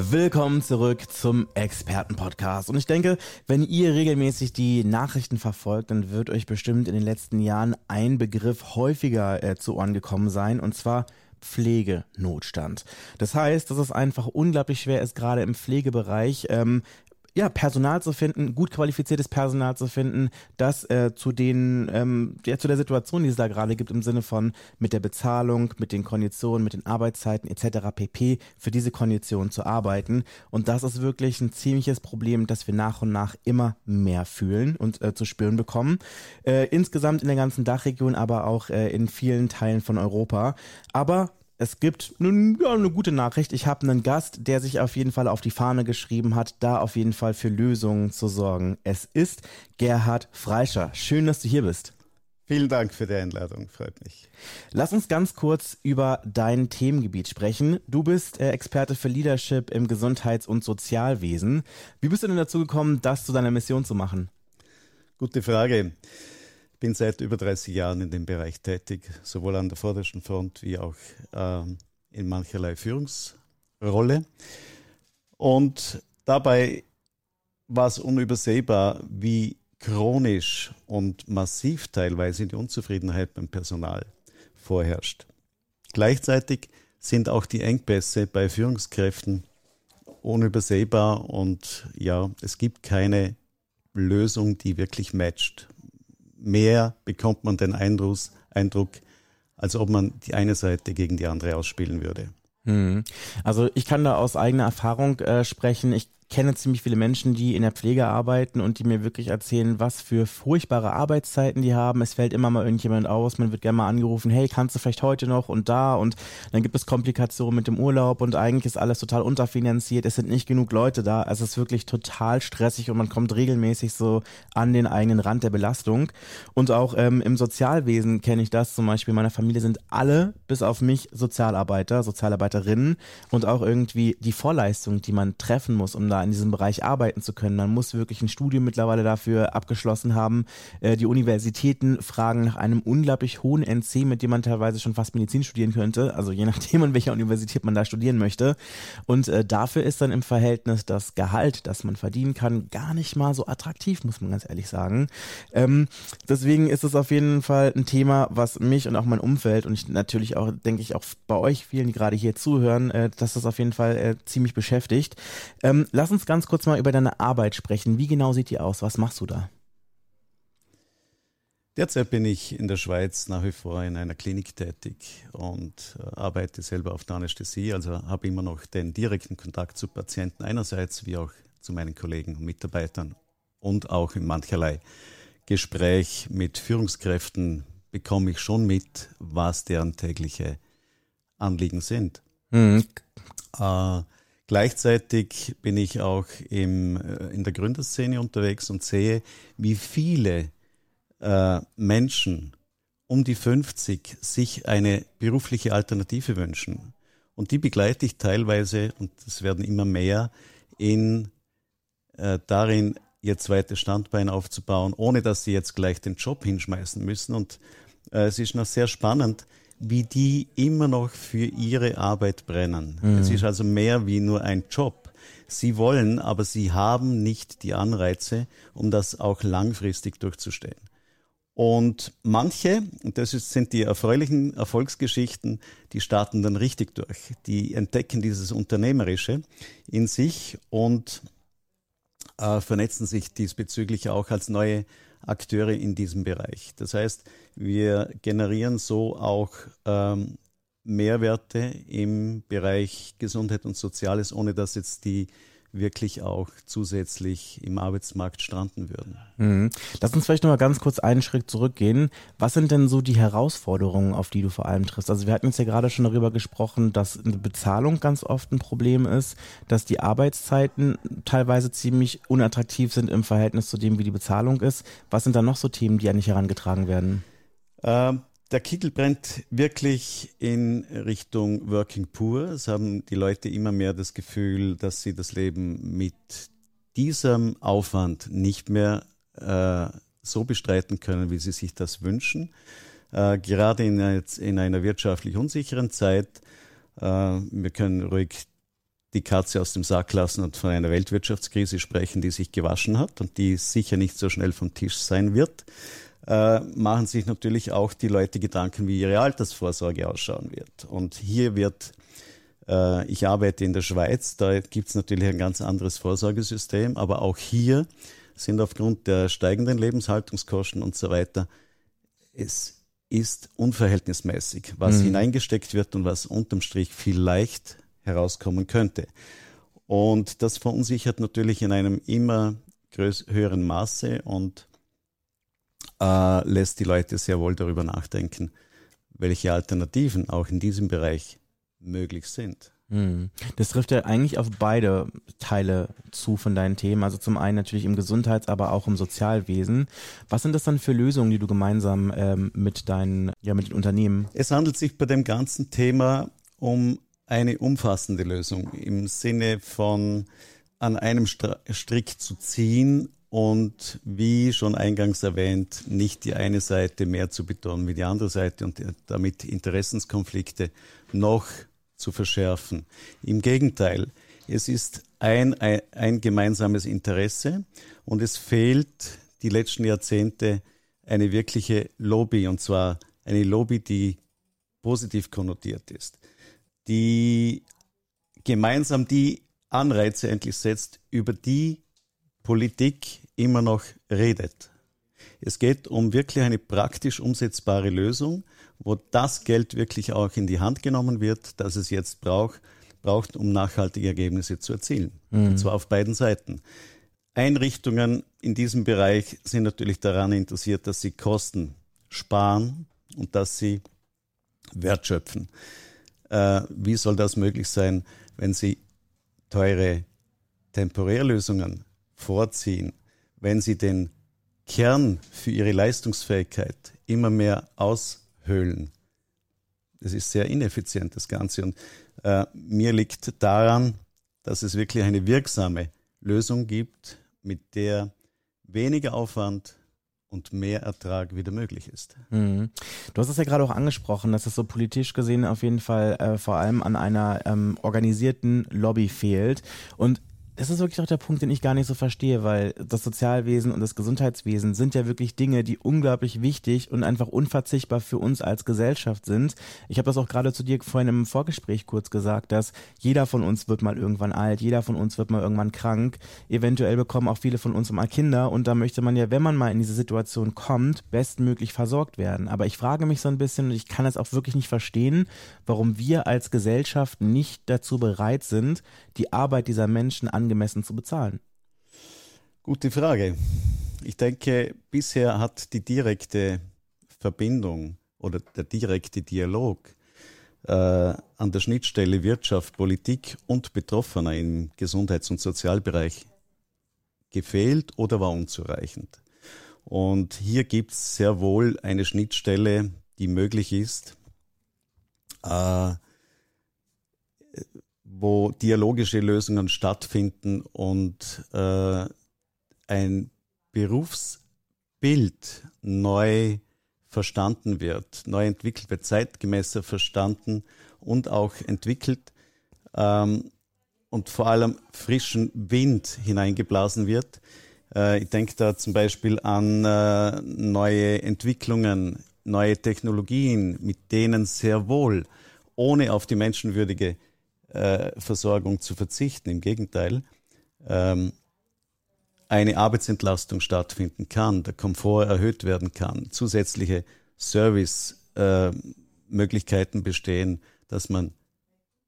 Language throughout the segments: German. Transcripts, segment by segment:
Willkommen zurück zum Expertenpodcast. Und ich denke, wenn ihr regelmäßig die Nachrichten verfolgt, dann wird euch bestimmt in den letzten Jahren ein Begriff häufiger äh, zu Ohren gekommen sein, und zwar Pflegenotstand. Das heißt, dass es einfach unglaublich schwer ist, gerade im Pflegebereich ähm, ja, Personal zu finden, gut qualifiziertes Personal zu finden, das äh, zu den, ähm, ja, zu der Situation, die es da gerade gibt, im Sinne von mit der Bezahlung, mit den Konditionen, mit den Arbeitszeiten etc. pp. für diese Konditionen zu arbeiten. Und das ist wirklich ein ziemliches Problem, das wir nach und nach immer mehr fühlen und äh, zu spüren bekommen. Äh, insgesamt in der ganzen Dachregion, aber auch äh, in vielen Teilen von Europa. Aber es gibt nun ja, eine gute Nachricht. Ich habe einen Gast, der sich auf jeden Fall auf die Fahne geschrieben hat, da auf jeden Fall für Lösungen zu sorgen. Es ist Gerhard Freischer. Schön, dass du hier bist. Vielen Dank für die Einladung, freut mich. Lass uns ganz kurz über dein Themengebiet sprechen. Du bist äh, Experte für Leadership im Gesundheits- und Sozialwesen. Wie bist du denn dazu gekommen, das zu deiner Mission zu machen? Gute Frage bin seit über 30 Jahren in dem Bereich tätig, sowohl an der vordersten Front wie auch ähm, in mancherlei Führungsrolle. Und dabei war es unübersehbar, wie chronisch und massiv teilweise die Unzufriedenheit beim Personal vorherrscht. Gleichzeitig sind auch die Engpässe bei Führungskräften unübersehbar und ja, es gibt keine Lösung, die wirklich matcht mehr bekommt man den Eindruck, Eindruck, als ob man die eine Seite gegen die andere ausspielen würde. Hm. Also ich kann da aus eigener Erfahrung äh, sprechen. Ich kenne ziemlich viele Menschen, die in der Pflege arbeiten und die mir wirklich erzählen, was für furchtbare Arbeitszeiten die haben. Es fällt immer mal irgendjemand aus, man wird gerne mal angerufen, hey, kannst du vielleicht heute noch und da? Und dann gibt es Komplikationen mit dem Urlaub und eigentlich ist alles total unterfinanziert, es sind nicht genug Leute da, es ist wirklich total stressig und man kommt regelmäßig so an den eigenen Rand der Belastung. Und auch ähm, im Sozialwesen kenne ich das. Zum Beispiel, in meiner Familie sind alle, bis auf mich, Sozialarbeiter, Sozialarbeiterinnen. Und auch irgendwie die Vorleistung, die man treffen muss, um da in diesem Bereich arbeiten zu können. Man muss wirklich ein Studium mittlerweile dafür abgeschlossen haben. Äh, die Universitäten fragen nach einem unglaublich hohen NC, mit dem man teilweise schon fast Medizin studieren könnte. Also je nachdem, an welcher Universität man da studieren möchte. Und äh, dafür ist dann im Verhältnis das Gehalt, das man verdienen kann, gar nicht mal so attraktiv, muss man ganz ehrlich sagen. Ähm, deswegen ist es auf jeden Fall ein Thema, was mich und auch mein Umfeld und ich natürlich auch, denke ich, auch bei euch vielen, die gerade hier zuhören, äh, dass das auf jeden Fall ziemlich beschäftigt. Ähm, lass uns ganz kurz mal über deine Arbeit sprechen. Wie genau sieht die aus? Was machst du da? Derzeit bin ich in der Schweiz nach wie vor in einer Klinik tätig und äh, arbeite selber auf der Anästhesie, also habe immer noch den direkten Kontakt zu Patienten einerseits wie auch zu meinen Kollegen und Mitarbeitern und auch in mancherlei Gespräch mit Führungskräften bekomme ich schon mit, was deren tägliche Anliegen sind. Mhm. Äh, Gleichzeitig bin ich auch im, äh, in der Gründerszene unterwegs und sehe, wie viele äh, Menschen um die 50 sich eine berufliche Alternative wünschen. Und die begleite ich teilweise, und es werden immer mehr, in äh, darin, ihr zweites Standbein aufzubauen, ohne dass sie jetzt gleich den Job hinschmeißen müssen. Und äh, es ist noch sehr spannend, wie die immer noch für ihre Arbeit brennen. Mhm. Es ist also mehr wie nur ein Job. Sie wollen, aber sie haben nicht die Anreize, um das auch langfristig durchzustehen. Und manche, und das ist, sind die erfreulichen Erfolgsgeschichten, die starten dann richtig durch. Die entdecken dieses Unternehmerische in sich und äh, vernetzen sich diesbezüglich auch als neue Akteure in diesem Bereich. Das heißt, wir generieren so auch ähm, Mehrwerte im Bereich Gesundheit und Soziales, ohne dass jetzt die wirklich auch zusätzlich im Arbeitsmarkt stranden würden. Mhm. Lass uns vielleicht noch mal ganz kurz einen Schritt zurückgehen. Was sind denn so die Herausforderungen, auf die du vor allem triffst? Also wir hatten jetzt ja gerade schon darüber gesprochen, dass eine Bezahlung ganz oft ein Problem ist, dass die Arbeitszeiten teilweise ziemlich unattraktiv sind im Verhältnis zu dem, wie die Bezahlung ist. Was sind da noch so Themen, die an dich herangetragen werden? Ähm, der Kittel brennt wirklich in Richtung Working Poor. Es haben die Leute immer mehr das Gefühl, dass sie das Leben mit diesem Aufwand nicht mehr äh, so bestreiten können, wie sie sich das wünschen. Äh, gerade in, in, einer wirtschaftlich unsicheren Zeit. Äh, wir können ruhig die Katze aus dem Sack lassen und von einer Weltwirtschaftskrise sprechen, die sich gewaschen hat und die sicher nicht so schnell vom Tisch sein wird äh, machen sich natürlich auch die Leute Gedanken, wie ihre Altersvorsorge ausschauen wird. Und hier wird, äh, ich arbeite in der Schweiz, da gibt es natürlich ein ganz anderes Vorsorgesystem, aber auch hier sind aufgrund der steigenden Lebenshaltungskosten und so weiter, es ist unverhältnismäßig, was mhm. hineingesteckt wird und was unterm Strich vielleicht herauskommen könnte. Und das verunsichert natürlich in einem immer höheren Maße und äh, lässt die Leute sehr wohl darüber nachdenken, welche Alternativen auch in diesem Bereich möglich sind. Hm. Das trifft ja eigentlich auf beide Teile zu von deinen Themen. Also zum einen natürlich im Gesundheits-, aber auch im Sozialwesen. Was sind das dann für Lösungen, die du gemeinsam ähm, mit deinen, ja, mit den Unternehmen? Es handelt sich bei dem ganzen Thema um eine umfassende Lösung im Sinne von an einem Strick zu ziehen und wie schon eingangs erwähnt, nicht die eine Seite mehr zu betonen wie die andere Seite und damit Interessenskonflikte noch zu verschärfen. Im Gegenteil, es ist ein, ein, ein gemeinsames Interesse und es fehlt die letzten Jahrzehnte eine wirkliche Lobby und zwar eine Lobby, die positiv konnotiert ist, die gemeinsam die Anreize endlich setzt, über die Politik immer noch redet. Es geht um wirklich eine praktisch umsetzbare Lösung, wo das Geld wirklich auch in die Hand genommen wird, das es jetzt braucht, braucht um nachhaltige Ergebnisse zu erzielen. Mhm. Und zwar auf beiden Seiten. Einrichtungen in diesem Bereich sind natürlich daran interessiert, dass sie Kosten sparen und dass sie Wert schöpfen. Äh, wie soll das möglich sein, wenn sie teure Temporärlösungen vorziehen, wenn sie den Kern für ihre Leistungsfähigkeit immer mehr aushöhlen. Das ist sehr ineffizient, das Ganze. Und äh, mir liegt daran, dass es wirklich eine wirksame Lösung gibt, mit der weniger Aufwand und mehr Ertrag wieder möglich ist. Mhm. Du hast es ja gerade auch angesprochen, dass es so politisch gesehen auf jeden Fall äh, vor allem an einer ähm, organisierten Lobby fehlt. Und das ist wirklich auch der Punkt, den ich gar nicht so verstehe, weil das Sozialwesen und das Gesundheitswesen sind ja wirklich Dinge, die unglaublich wichtig und einfach unverzichtbar für uns als Gesellschaft sind. Ich habe das auch gerade zu dir vorhin im Vorgespräch kurz gesagt, dass jeder von uns wird mal irgendwann alt, jeder von uns wird mal irgendwann krank. Eventuell bekommen auch viele von uns mal Kinder und da möchte man ja, wenn man mal in diese Situation kommt, bestmöglich versorgt werden. Aber ich frage mich so ein bisschen und ich kann es auch wirklich nicht verstehen, warum wir als Gesellschaft nicht dazu bereit sind, die Arbeit dieser Menschen an angemessen zu bezahlen? Gute Frage. Ich denke, bisher hat die direkte Verbindung oder der direkte Dialog äh, an der Schnittstelle Wirtschaft, Politik und Betroffener im Gesundheits- und Sozialbereich gefehlt oder war unzureichend. Und hier gibt es sehr wohl eine Schnittstelle, die möglich ist, äh, wo dialogische Lösungen stattfinden und äh, ein Berufsbild neu verstanden wird, neu entwickelt wird, zeitgemäßer verstanden und auch entwickelt ähm, und vor allem frischen Wind hineingeblasen wird. Äh, ich denke da zum Beispiel an äh, neue Entwicklungen, neue Technologien, mit denen sehr wohl, ohne auf die menschenwürdige Versorgung zu verzichten. Im Gegenteil, ähm, eine Arbeitsentlastung stattfinden kann, der Komfort erhöht werden kann, zusätzliche Servicemöglichkeiten äh, bestehen, dass man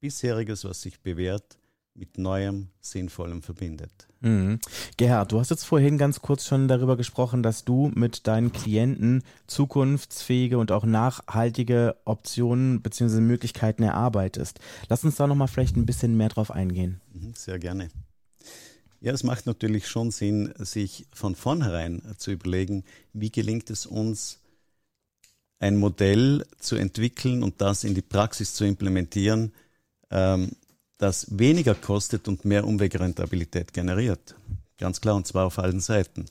bisheriges, was sich bewährt, mit Neuem, Sinnvollem verbindet. Mhm. Gerhard, du hast jetzt vorhin ganz kurz schon darüber gesprochen, dass du mit deinen Klienten zukunftsfähige und auch nachhaltige Optionen bzw. Möglichkeiten erarbeitest. Lass uns da nochmal vielleicht ein bisschen mehr drauf eingehen. Mhm, sehr gerne. Ja, es macht natürlich schon Sinn, sich von vornherein zu überlegen, wie gelingt es uns, ein Modell zu entwickeln und das in die Praxis zu implementieren, ähm, das weniger kostet und mehr Umwegrentabilität generiert. Ganz klar, und zwar auf allen Seiten.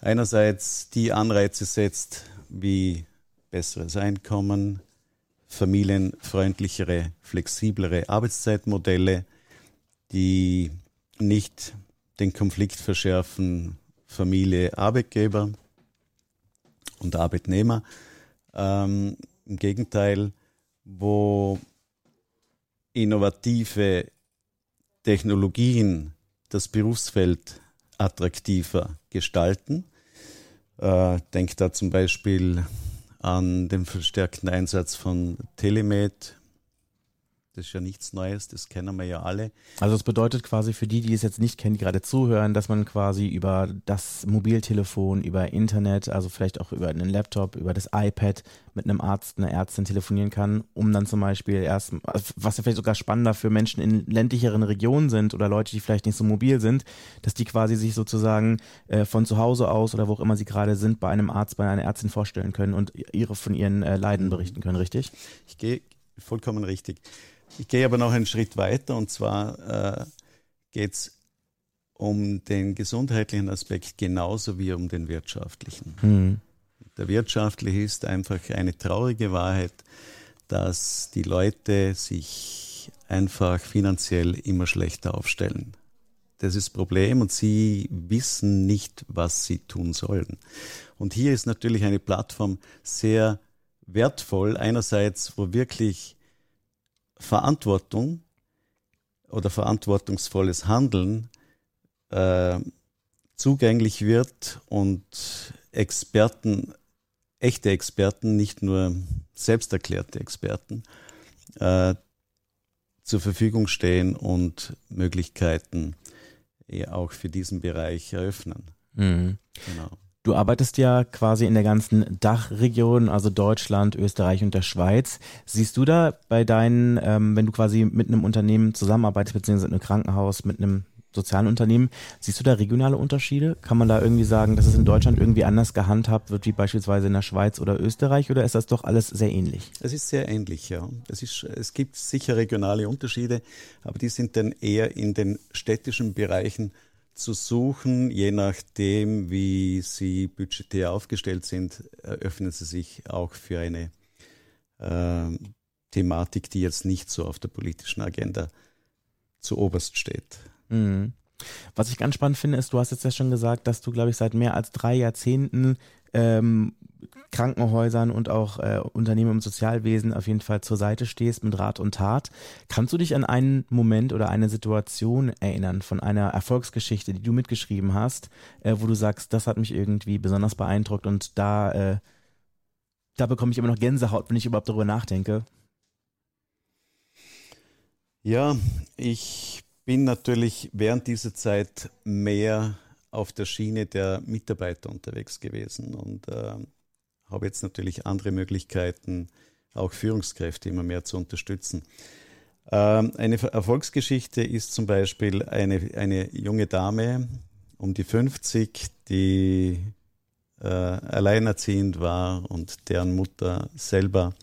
Einerseits die Anreize setzt, wie besseres Einkommen, familienfreundlichere, flexiblere Arbeitszeitmodelle, die nicht den Konflikt verschärfen Familie, Arbeitgeber und Arbeitnehmer. Ähm, Im Gegenteil, wo innovative Technologien das Berufsfeld attraktiver gestalten. Äh, denkt da zum Beispiel an den verstärkten Einsatz von Telemed, das ist ja nichts Neues, das kennen wir ja alle. Also es bedeutet quasi für die, die es jetzt nicht kennen, die gerade zuhören, dass man quasi über das Mobiltelefon, über Internet, also vielleicht auch über einen Laptop, über das iPad mit einem Arzt, einer Ärztin telefonieren kann, um dann zum Beispiel erst, was ja vielleicht sogar spannender für Menschen in ländlicheren Regionen sind oder Leute, die vielleicht nicht so mobil sind, dass die quasi sich sozusagen äh, von zu Hause aus oder wo auch immer sie gerade sind, bei einem Arzt, bei einer Ärztin vorstellen können und ihre von ihren äh, Leiden berichten können, richtig? Ich gehe vollkommen richtig. Ich gehe aber noch einen Schritt weiter und zwar äh, geht es um den gesundheitlichen Aspekt genauso wie um den wirtschaftlichen. Mhm. Der wirtschaftliche ist einfach eine traurige Wahrheit, dass die Leute sich einfach finanziell immer schlechter aufstellen. Das ist das Problem und sie wissen nicht, was sie tun sollen. Und hier ist natürlich eine Plattform sehr wertvoll. Einerseits, wo wirklich Verantwortung oder verantwortungsvolles Handeln äh, zugänglich wird und Experten, echte Experten, nicht nur selbsterklärte Experten, äh, zur Verfügung stehen und Möglichkeiten ja, auch für diesen Bereich eröffnen. Mhm. Genau. Du arbeitest ja quasi in der ganzen Dachregion, also Deutschland, Österreich und der Schweiz. Siehst du da bei deinen, ähm, wenn du quasi mit einem Unternehmen zusammenarbeitest, beziehungsweise mit einem Krankenhaus, mit einem sozialen Unternehmen, siehst du da regionale Unterschiede? Kann man da irgendwie sagen, dass es in Deutschland irgendwie anders gehandhabt wird, wie beispielsweise in der Schweiz oder Österreich, oder ist das doch alles sehr ähnlich? Es ist sehr ähnlich, ja. Es, ist, es gibt sicher regionale Unterschiede, aber die sind dann eher in den städtischen Bereichen zu suchen, je nachdem, wie sie budgetär aufgestellt sind, öffnen sie sich auch für eine äh, Thematik, die jetzt nicht so auf der politischen Agenda zu oberst steht. Mhm. Was ich ganz spannend finde, ist, du hast jetzt ja schon gesagt, dass du, glaube ich, seit mehr als drei Jahrzehnten ähm, Krankenhäusern und auch äh, Unternehmen im Sozialwesen auf jeden Fall zur Seite stehst mit Rat und Tat. Kannst du dich an einen Moment oder eine Situation erinnern von einer Erfolgsgeschichte, die du mitgeschrieben hast, äh, wo du sagst, das hat mich irgendwie besonders beeindruckt und da, äh, da bekomme ich immer noch Gänsehaut, wenn ich überhaupt darüber nachdenke? Ja, ich bin natürlich während dieser Zeit mehr auf der Schiene der Mitarbeiter unterwegs gewesen und äh, habe jetzt natürlich andere Möglichkeiten, auch Führungskräfte immer mehr zu unterstützen. Ähm, eine Erfolgsgeschichte ist zum Beispiel eine, eine junge Dame um die 50, die äh, alleinerziehend war und deren Mutter selber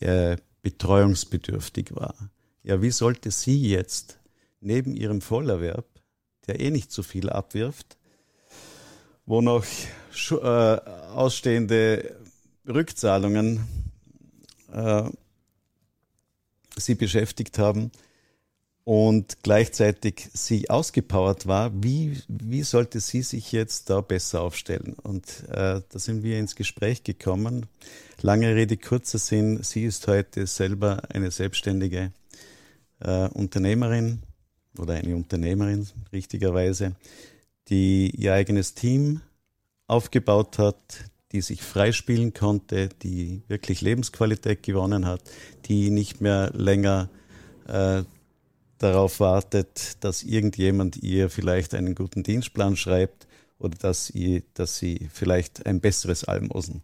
äh, betreuungsbedürftig war. Ja, wie sollte sie jetzt neben ihrem Vollerwerb, der eh nicht so viel abwirft, wo noch äh, ausstehende Rückzahlungen äh, sie beschäftigt haben und gleichzeitig sie ausgepowert war, wie, wie sollte sie sich jetzt da besser aufstellen? Und äh, da sind wir ins Gespräch gekommen. Lange Rede, kurzer Sinn, sie ist heute selber eine selbstständige äh, Unternehmerin oder eine Unternehmerin, richtigerweise, die ihr eigenes Team aufgebaut hat, die sich freispielen konnte, die wirklich Lebensqualität gewonnen hat, die nicht mehr länger äh, darauf wartet, dass irgendjemand ihr vielleicht einen guten Dienstplan schreibt oder dass, ihr, dass sie vielleicht ein besseres Almosen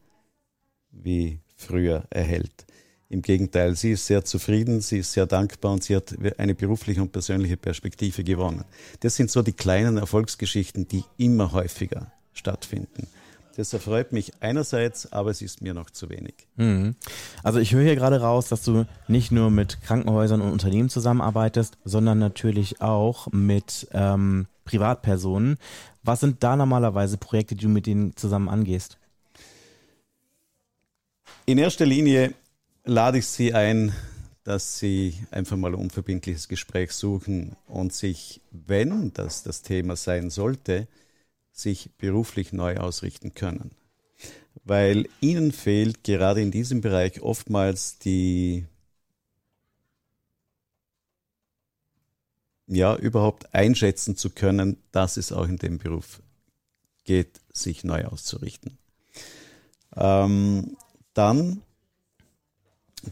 wie früher erhält. Im Gegenteil, sie ist sehr zufrieden, sie ist sehr dankbar und sie hat eine berufliche und persönliche Perspektive gewonnen. Das sind so die kleinen Erfolgsgeschichten, die immer häufiger stattfinden. Das erfreut mich einerseits, aber es ist mir noch zu wenig. Mhm. Also ich höre hier gerade raus, dass du nicht nur mit Krankenhäusern und Unternehmen zusammenarbeitest, sondern natürlich auch mit ähm, Privatpersonen. Was sind da normalerweise Projekte, die du mit denen zusammen angehst? In erster Linie lade ich Sie ein, dass Sie einfach mal ein unverbindliches Gespräch suchen und sich, wenn das das Thema sein sollte, sich beruflich neu ausrichten können. Weil ihnen fehlt gerade in diesem Bereich oftmals die, ja, überhaupt einschätzen zu können, dass es auch in dem Beruf geht, sich neu auszurichten. Ähm, dann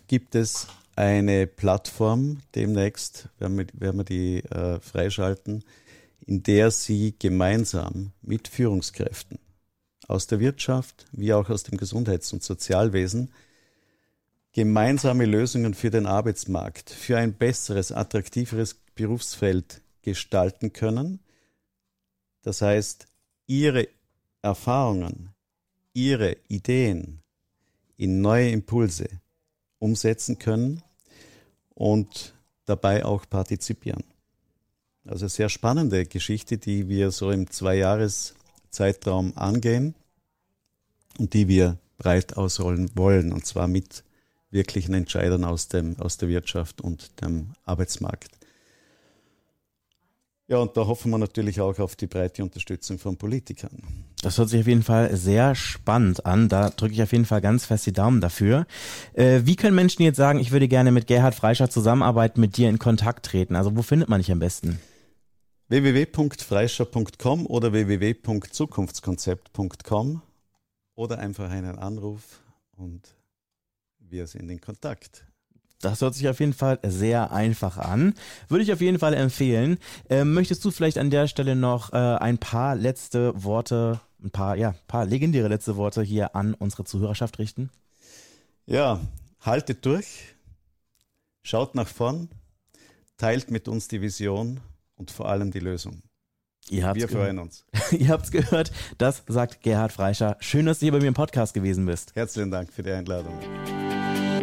gibt es eine Plattform demnächst, werden wir, werden wir die äh, freischalten, in der sie gemeinsam mit Führungskräften aus der Wirtschaft wie auch aus dem Gesundheits- und Sozialwesen gemeinsame Lösungen für den Arbeitsmarkt, für ein besseres, attraktiveres Berufsfeld gestalten können. Das heißt, ihre Erfahrungen, ihre Ideen in neue Impulse umsetzen können und dabei auch partizipieren. Also sehr spannende Geschichte, die wir so im Zwei-Jahres-Zeitraum angehen und die wir breit ausrollen wollen, und zwar mit wirklichen Entscheidern aus, dem, aus der Wirtschaft und dem Arbeitsmarkt. Ja, und da hoffen wir natürlich auch auf die breite Unterstützung von Politikern. Das hört sich auf jeden Fall sehr spannend an. Da drücke ich auf jeden Fall ganz fest die Daumen dafür. Äh, wie können Menschen jetzt sagen, ich würde gerne mit Gerhard Freischer zusammenarbeiten, mit dir in Kontakt treten? Also wo findet man dich am besten? www.freischer.com oder www.zukunftskonzept.com oder einfach einen Anruf und wir sind in Kontakt. Das hört sich auf jeden Fall sehr einfach an. Würde ich auf jeden Fall empfehlen. Ähm, möchtest du vielleicht an der Stelle noch äh, ein paar letzte Worte, ein paar, ja, paar legendäre letzte Worte hier an unsere Zuhörerschaft richten? Ja, haltet durch, schaut nach vorn, teilt mit uns die Vision und vor allem die Lösung. Ihr Wir freuen uns. Ihr habt es gehört, das sagt Gerhard Freischer. Schön, dass du hier bei mir im Podcast gewesen bist. Herzlichen Dank für die Einladung.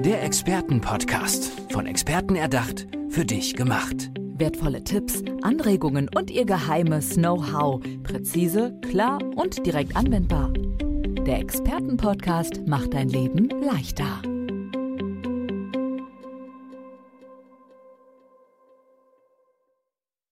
Der Expertenpodcast. Von Experten erdacht, für dich gemacht. Wertvolle Tipps, Anregungen und ihr geheimes Know-how. Präzise, klar und direkt anwendbar. Der Expertenpodcast macht dein Leben leichter.